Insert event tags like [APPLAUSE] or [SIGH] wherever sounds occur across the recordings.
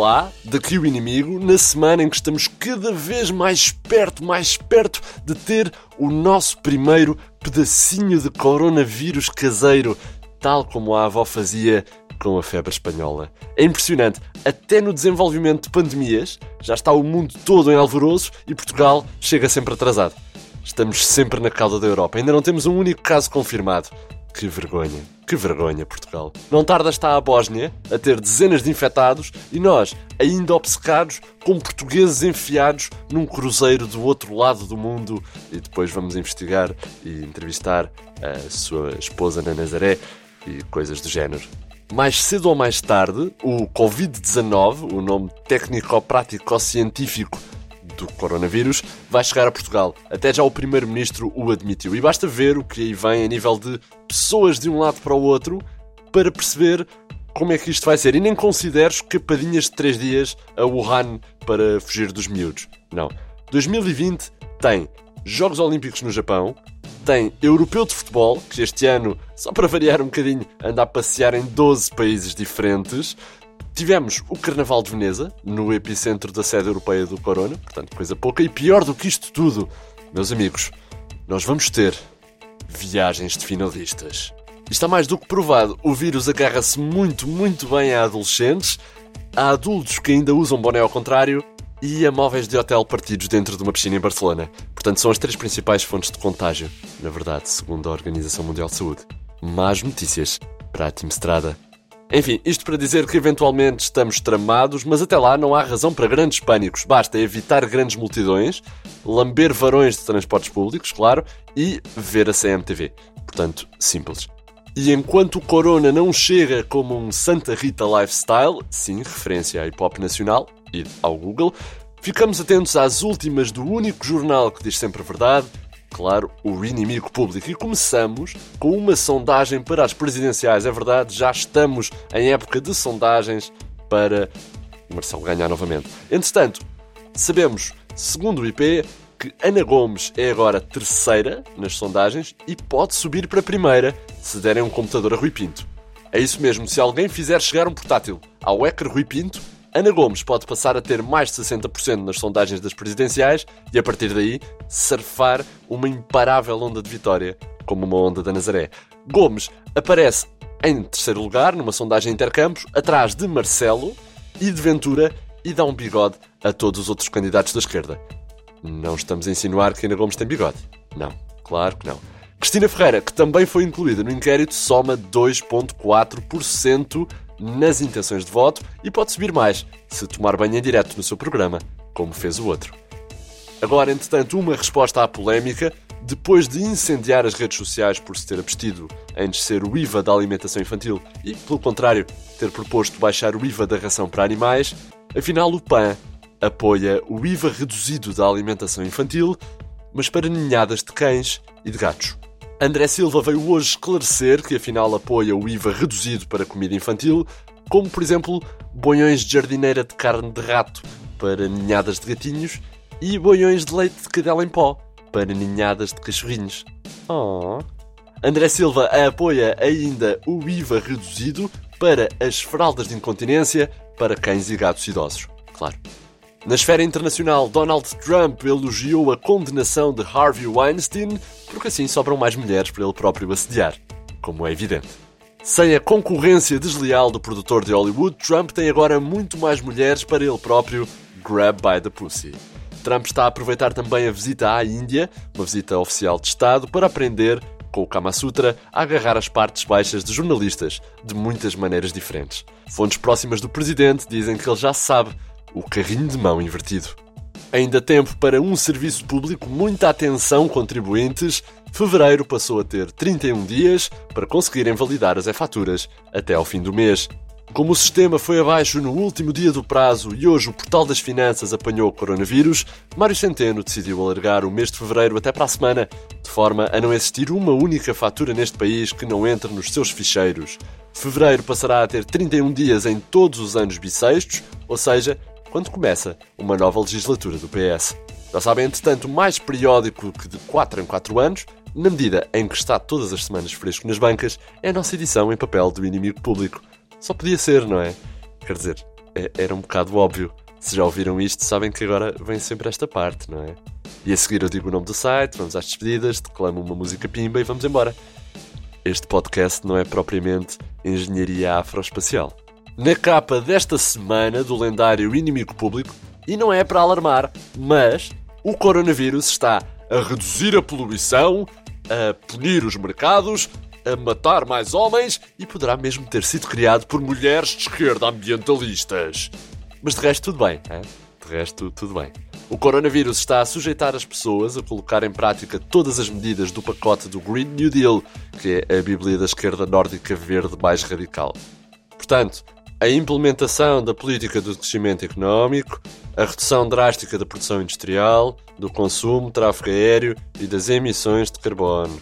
lá, daqui o inimigo, na semana em que estamos cada vez mais perto, mais perto de ter o nosso primeiro pedacinho de coronavírus caseiro, tal como a avó fazia com a febre espanhola. É impressionante, até no desenvolvimento de pandemias, já está o mundo todo em alvoroço e Portugal chega sempre atrasado. Estamos sempre na cauda da Europa, ainda não temos um único caso confirmado. Que vergonha, que vergonha, Portugal. Não tarda está a Bósnia a ter dezenas de infectados e nós ainda obcecados com portugueses enfiados num cruzeiro do outro lado do mundo. E depois vamos investigar e entrevistar a sua esposa na Nazaré e coisas do género. Mais cedo ou mais tarde, o Covid-19, o nome técnico-prático-científico do coronavírus, vai chegar a Portugal. Até já o Primeiro-Ministro o admitiu. E basta ver o que aí vem a nível de pessoas de um lado para o outro para perceber como é que isto vai ser. E nem consideres capadinhas de 3 dias a Wuhan para fugir dos miúdos. Não. 2020 tem Jogos Olímpicos no Japão, tem Europeu de Futebol, que este ano, só para variar um bocadinho, anda a passear em 12 países diferentes. Tivemos o Carnaval de Veneza, no epicentro da sede europeia do Corona, portanto, coisa pouca. E pior do que isto tudo, meus amigos, nós vamos ter viagens de finalistas. Está mais do que provado, o vírus agarra-se muito, muito bem a adolescentes, a adultos que ainda usam boné ao contrário e a móveis de hotel partidos dentro de uma piscina em Barcelona. Portanto, são as três principais fontes de contágio, na verdade, segundo a Organização Mundial de Saúde. Más notícias para a Team. Enfim, isto para dizer que eventualmente estamos tramados, mas até lá não há razão para grandes pânicos. Basta evitar grandes multidões, lamber varões de transportes públicos, claro, e ver a CMTV. Portanto, simples. E enquanto o Corona não chega como um Santa Rita lifestyle, sim, referência à hip hop nacional e ao Google, ficamos atentos às últimas do único jornal que diz sempre a verdade, claro, o inimigo público. E começamos com uma sondagem para as presidenciais. É verdade, já estamos em época de sondagens para Marcelo ganhar novamente. Entretanto, sabemos, segundo o IP, que Ana Gomes é agora terceira nas sondagens e pode subir para primeira se derem um computador a Rui Pinto. É isso mesmo, se alguém fizer chegar um portátil ao Ecker Rui Pinto, Ana Gomes pode passar a ter mais de 60% nas sondagens das presidenciais e, a partir daí, surfar uma imparável onda de vitória, como uma onda da Nazaré. Gomes aparece em terceiro lugar numa sondagem intercampos, atrás de Marcelo e de Ventura, e dá um bigode a todos os outros candidatos da esquerda. Não estamos a insinuar que Ana Gomes tem bigode. Não, claro que não. Cristina Ferreira, que também foi incluída no inquérito, soma 2,4% nas intenções de voto e pode subir mais se tomar banho em direto no seu programa, como fez o outro. Agora, entretanto, uma resposta à polémica. Depois de incendiar as redes sociais por se ter abstido em descer o IVA da alimentação infantil e, pelo contrário, ter proposto baixar o IVA da ração para animais, afinal o PAN apoia o IVA reduzido da alimentação infantil, mas para ninhadas de cães e de gatos. André Silva veio hoje esclarecer que afinal apoia o IVA reduzido para comida infantil, como por exemplo boiões de jardineira de carne de rato para ninhadas de gatinhos e boiões de leite de cadela em pó para ninhadas de cachorrinhos. Oh. André Silva apoia ainda o IVA reduzido para as fraldas de incontinência para cães e gatos idosos. Claro. Na esfera internacional, Donald Trump elogiou a condenação de Harvey Weinstein porque assim sobram mais mulheres para ele próprio assediar, como é evidente. Sem a concorrência desleal do produtor de Hollywood, Trump tem agora muito mais mulheres para ele próprio grab by the pussy. Trump está a aproveitar também a visita à Índia, uma visita oficial de Estado, para aprender, com o Kama Sutra, a agarrar as partes baixas de jornalistas, de muitas maneiras diferentes. Fontes próximas do presidente dizem que ele já sabe o carrinho de mão invertido. Ainda tempo para um serviço público, muita atenção, contribuintes. Fevereiro passou a ter 31 dias para conseguirem validar as e-faturas até ao fim do mês. Como o sistema foi abaixo no último dia do prazo e hoje o Portal das Finanças apanhou o coronavírus, Mário Centeno decidiu alargar o mês de fevereiro até para a semana, de forma a não existir uma única fatura neste país que não entre nos seus ficheiros. Fevereiro passará a ter 31 dias em todos os anos bissextos, ou seja, quando começa uma nova legislatura do PS. Já sabem, entretanto, mais periódico que de 4 em 4 anos, na medida em que está todas as semanas fresco nas bancas, é a nossa edição em papel do inimigo público. Só podia ser, não é? Quer dizer, é, era um bocado óbvio. Se já ouviram isto, sabem que agora vem sempre esta parte, não é? E a seguir eu digo o nome do site, vamos às despedidas, declamo uma música pimba e vamos embora. Este podcast não é propriamente engenharia afroespacial. Na capa desta semana do lendário Inimigo Público, e não é para alarmar, mas o coronavírus está a reduzir a poluição, a punir os mercados, a matar mais homens e poderá mesmo ter sido criado por mulheres de esquerda ambientalistas. Mas de resto, tudo bem. Hein? De resto, tudo bem. O coronavírus está a sujeitar as pessoas a colocar em prática todas as medidas do pacote do Green New Deal, que é a Bíblia da esquerda nórdica verde mais radical. Portanto, a implementação da política do crescimento económico, a redução drástica da produção industrial, do consumo, tráfego aéreo e das emissões de carbono.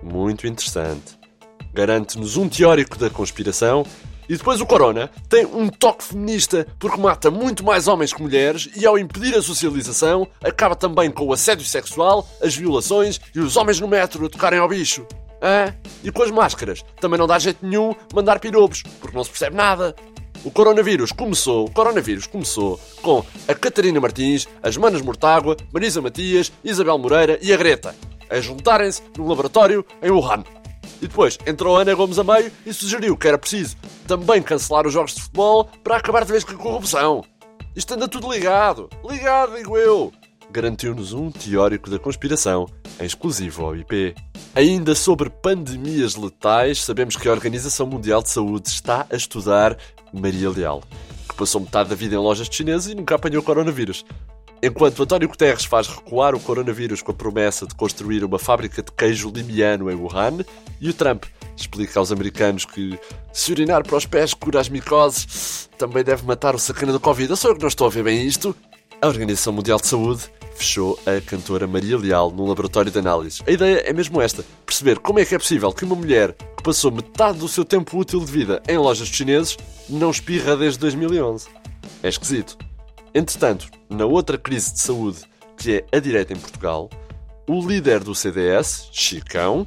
Muito interessante. Garante-nos um teórico da conspiração e depois o Corona tem um toque feminista porque mata muito mais homens que mulheres e, ao impedir a socialização, acaba também com o assédio sexual, as violações e os homens no metro a tocarem ao bicho. Ah, e com as máscaras, também não dá jeito nenhum mandar pirobos, porque não se percebe nada. O coronavírus começou, o coronavírus começou com a Catarina Martins, as Manas Mortágua, Marisa Matias, Isabel Moreira e a Greta a juntarem-se num laboratório em Wuhan. E depois entrou Ana Gomes a meio e sugeriu que era preciso também cancelar os jogos de futebol para acabar de vez com a corrupção. Isto anda tudo ligado. Ligado, digo eu. Garantiu-nos um teórico da conspiração, exclusivo ao IP. Ainda sobre pandemias letais, sabemos que a Organização Mundial de Saúde está a estudar Maria Leal, que passou metade da vida em lojas de chineses e nunca apanhou coronavírus. Enquanto António Guterres faz recuar o coronavírus com a promessa de construir uma fábrica de queijo limiano em Wuhan, e o Trump explica aos americanos que se urinar para os pés cura as micoses, também deve matar o sacana do Covid. Eu sou eu que não estou a ver bem isto. A Organização Mundial de Saúde fechou a cantora Maria Leal num laboratório de análises. A ideia é mesmo esta: perceber como é que é possível que uma mulher que passou metade do seu tempo útil de vida em lojas de chineses não espirra desde 2011. É esquisito. Entretanto, na outra crise de saúde, que é a direita em Portugal, o líder do CDS, Chicão,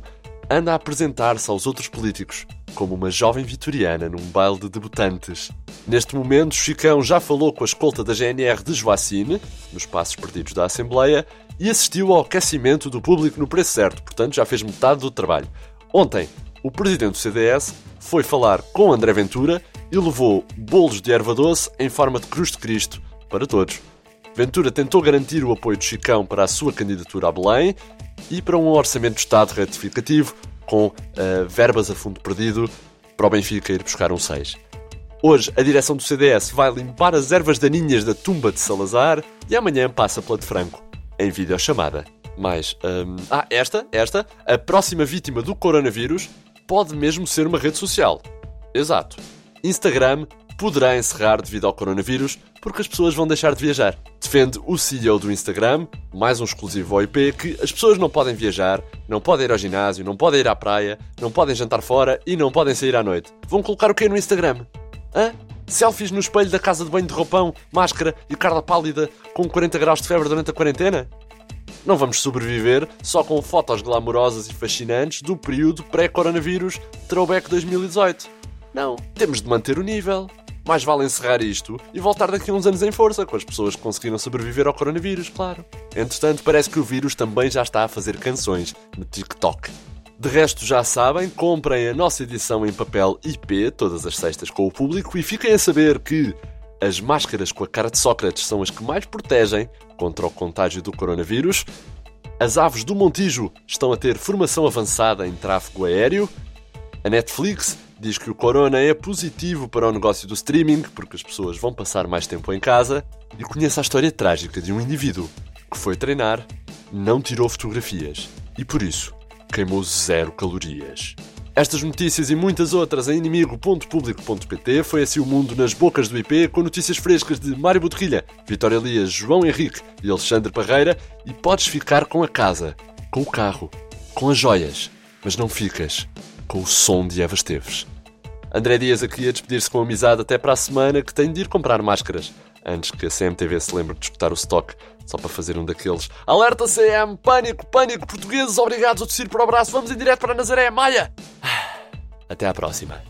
anda a apresentar-se aos outros políticos como uma jovem vitoriana num baile de debutantes. Neste momento, Chicão já falou com a escolta da GNR de Joacine, nos passos perdidos da Assembleia, e assistiu ao aquecimento do público no preço certo, portanto já fez metade do trabalho. Ontem, o presidente do CDS foi falar com André Ventura e levou bolos de erva doce em forma de cruz de Cristo para todos. Ventura tentou garantir o apoio de Chicão para a sua candidatura a Belém e para um orçamento de Estado retificativo com uh, verbas a fundo perdido para o Benfica ir buscar um 6. Hoje, a direção do CDS vai limpar as ervas daninhas da tumba de Salazar e amanhã passa pela de Franco, em videochamada. Mais, um... ah, esta, esta, a próxima vítima do coronavírus pode mesmo ser uma rede social. Exato. Instagram poderá encerrar devido ao coronavírus porque as pessoas vão deixar de viajar. Defende o CEO do Instagram, mais um exclusivo ao IP, que as pessoas não podem viajar, não podem ir ao ginásio, não podem ir à praia, não podem jantar fora e não podem sair à noite. Vão colocar o quê no Instagram? Hã? Selfies no espelho da casa de banho de roupão, máscara e carla pálida com 40 graus de febre durante a quarentena? Não vamos sobreviver só com fotos glamourosas e fascinantes do período pré-coronavírus Throwback 2018. Não, temos de manter o nível mais vale encerrar isto e voltar daqui a uns anos em força, com as pessoas que conseguiram sobreviver ao coronavírus, claro. Entretanto, parece que o vírus também já está a fazer canções no TikTok. De resto, já sabem, comprem a nossa edição em papel IP todas as sextas com o público e fiquem a saber que as máscaras com a cara de Sócrates são as que mais protegem contra o contágio do coronavírus. As aves do Montijo estão a ter formação avançada em tráfego aéreo. A Netflix diz que o corona é positivo para o negócio do streaming, porque as pessoas vão passar mais tempo em casa, e conhece a história trágica de um indivíduo que foi treinar, não tirou fotografias e por isso queimou zero calorias. Estas notícias e muitas outras em inimigo.público.pt foi assim o mundo nas bocas do IP, com notícias frescas de Mário Boterrilha, Vitória Elias, João Henrique e Alexandre Parreira, e podes ficar com a casa, com o carro, com as joias, mas não ficas com o som de Eva Esteves. André Dias a despedir-se com amizade até para a semana que tem de ir comprar máscaras. Antes que a CMTV se lembre de escutar o stock, só para fazer um daqueles. Alerta CM! Pânico, pânico! Portugueses obrigados a tossir para o braço! Vamos em direto para Nazaré! Maia! [SIGHS] Até à próxima!